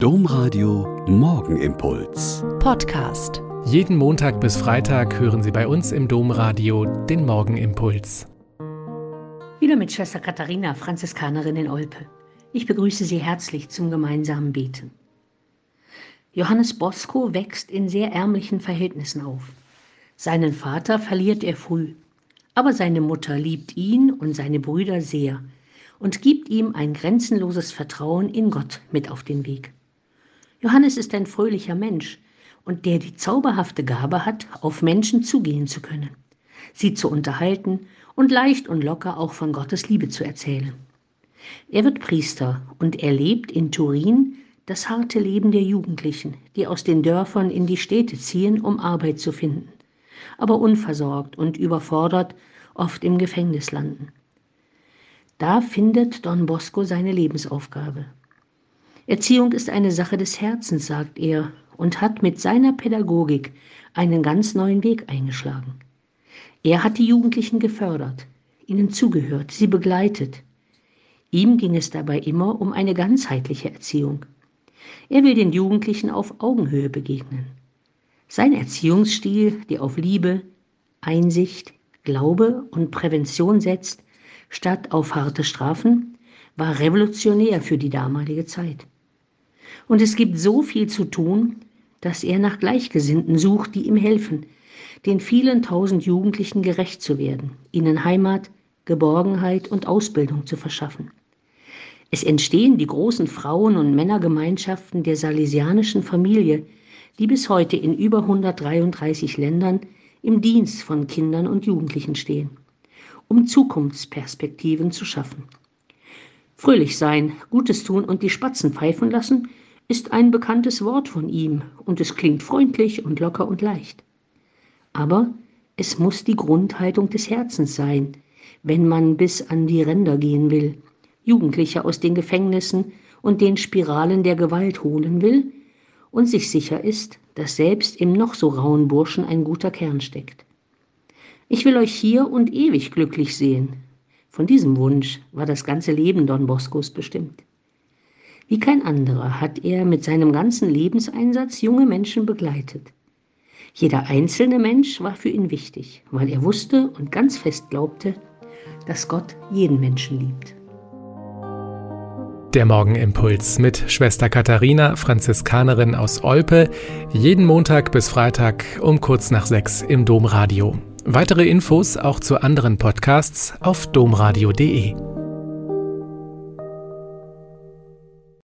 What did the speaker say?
Domradio Morgenimpuls. Podcast. Jeden Montag bis Freitag hören Sie bei uns im Domradio den Morgenimpuls. Wieder mit Schwester Katharina, Franziskanerin in Olpe. Ich begrüße Sie herzlich zum gemeinsamen Beten. Johannes Bosco wächst in sehr ärmlichen Verhältnissen auf. Seinen Vater verliert er früh, aber seine Mutter liebt ihn und seine Brüder sehr und gibt ihm ein grenzenloses Vertrauen in Gott mit auf den Weg. Johannes ist ein fröhlicher Mensch und der die zauberhafte Gabe hat, auf Menschen zugehen zu können, sie zu unterhalten und leicht und locker auch von Gottes Liebe zu erzählen. Er wird Priester und er lebt in Turin das harte Leben der Jugendlichen, die aus den Dörfern in die Städte ziehen, um Arbeit zu finden, aber unversorgt und überfordert oft im Gefängnis landen. Da findet Don Bosco seine Lebensaufgabe. Erziehung ist eine Sache des Herzens, sagt er, und hat mit seiner Pädagogik einen ganz neuen Weg eingeschlagen. Er hat die Jugendlichen gefördert, ihnen zugehört, sie begleitet. Ihm ging es dabei immer um eine ganzheitliche Erziehung. Er will den Jugendlichen auf Augenhöhe begegnen. Sein Erziehungsstil, der auf Liebe, Einsicht, Glaube und Prävention setzt, statt auf harte Strafen, war revolutionär für die damalige Zeit. Und es gibt so viel zu tun, dass er nach Gleichgesinnten sucht, die ihm helfen, den vielen tausend Jugendlichen gerecht zu werden, ihnen Heimat, Geborgenheit und Ausbildung zu verschaffen. Es entstehen die großen Frauen- und Männergemeinschaften der salesianischen Familie, die bis heute in über 133 Ländern im Dienst von Kindern und Jugendlichen stehen, um Zukunftsperspektiven zu schaffen. Fröhlich sein, Gutes tun und die Spatzen pfeifen lassen ist ein bekanntes Wort von ihm und es klingt freundlich und locker und leicht. Aber es muss die Grundhaltung des Herzens sein, wenn man bis an die Ränder gehen will, Jugendliche aus den Gefängnissen und den Spiralen der Gewalt holen will und sich sicher ist, dass selbst im noch so rauen Burschen ein guter Kern steckt. Ich will euch hier und ewig glücklich sehen. Von diesem Wunsch war das ganze Leben Don Boscos bestimmt. Wie kein anderer hat er mit seinem ganzen Lebenseinsatz junge Menschen begleitet. Jeder einzelne Mensch war für ihn wichtig, weil er wusste und ganz fest glaubte, dass Gott jeden Menschen liebt. Der Morgenimpuls mit Schwester Katharina, Franziskanerin aus Olpe, jeden Montag bis Freitag um kurz nach sechs im Domradio. Weitere Infos auch zu anderen Podcasts auf domradio.de.